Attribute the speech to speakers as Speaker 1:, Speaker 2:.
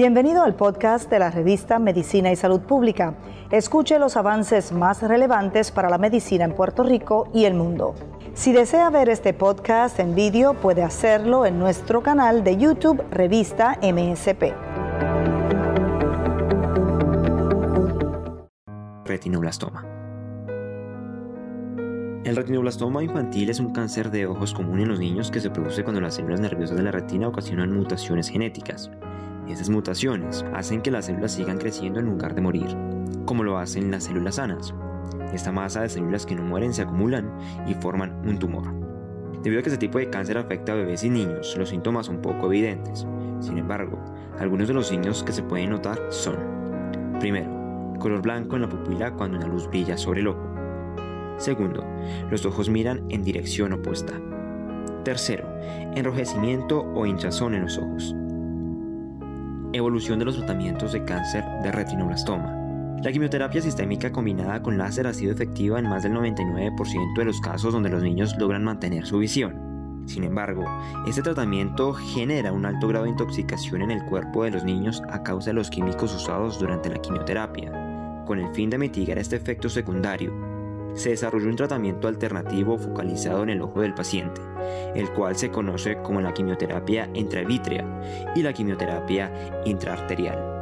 Speaker 1: Bienvenido al podcast de la revista Medicina y Salud Pública. Escuche los avances más relevantes para la medicina en Puerto Rico y el mundo. Si desea ver este podcast en vídeo, puede hacerlo en nuestro canal de YouTube Revista MSP.
Speaker 2: Retinoblastoma. El retinoblastoma infantil es un cáncer de ojos común en los niños que se produce cuando las células nerviosas de la retina ocasionan mutaciones genéticas. Esas mutaciones hacen que las células sigan creciendo en lugar de morir, como lo hacen las células sanas. Esta masa de células que no mueren se acumulan y forman un tumor. Debido a que este tipo de cáncer afecta a bebés y niños, los síntomas son poco evidentes. Sin embargo, algunos de los signos que se pueden notar son, primero, color blanco en la pupila cuando una luz brilla sobre el ojo. Segundo, los ojos miran en dirección opuesta. Tercero, enrojecimiento o hinchazón en los ojos. Evolución de los tratamientos de cáncer de retinoblastoma. La quimioterapia sistémica combinada con láser ha sido efectiva en más del 99% de los casos donde los niños logran mantener su visión. Sin embargo, este tratamiento genera un alto grado de intoxicación en el cuerpo de los niños a causa de los químicos usados durante la quimioterapia. Con el fin de mitigar este efecto secundario, se desarrolló un tratamiento alternativo focalizado en el ojo del paciente, el cual se conoce como la quimioterapia intravítrea y la quimioterapia intraarterial.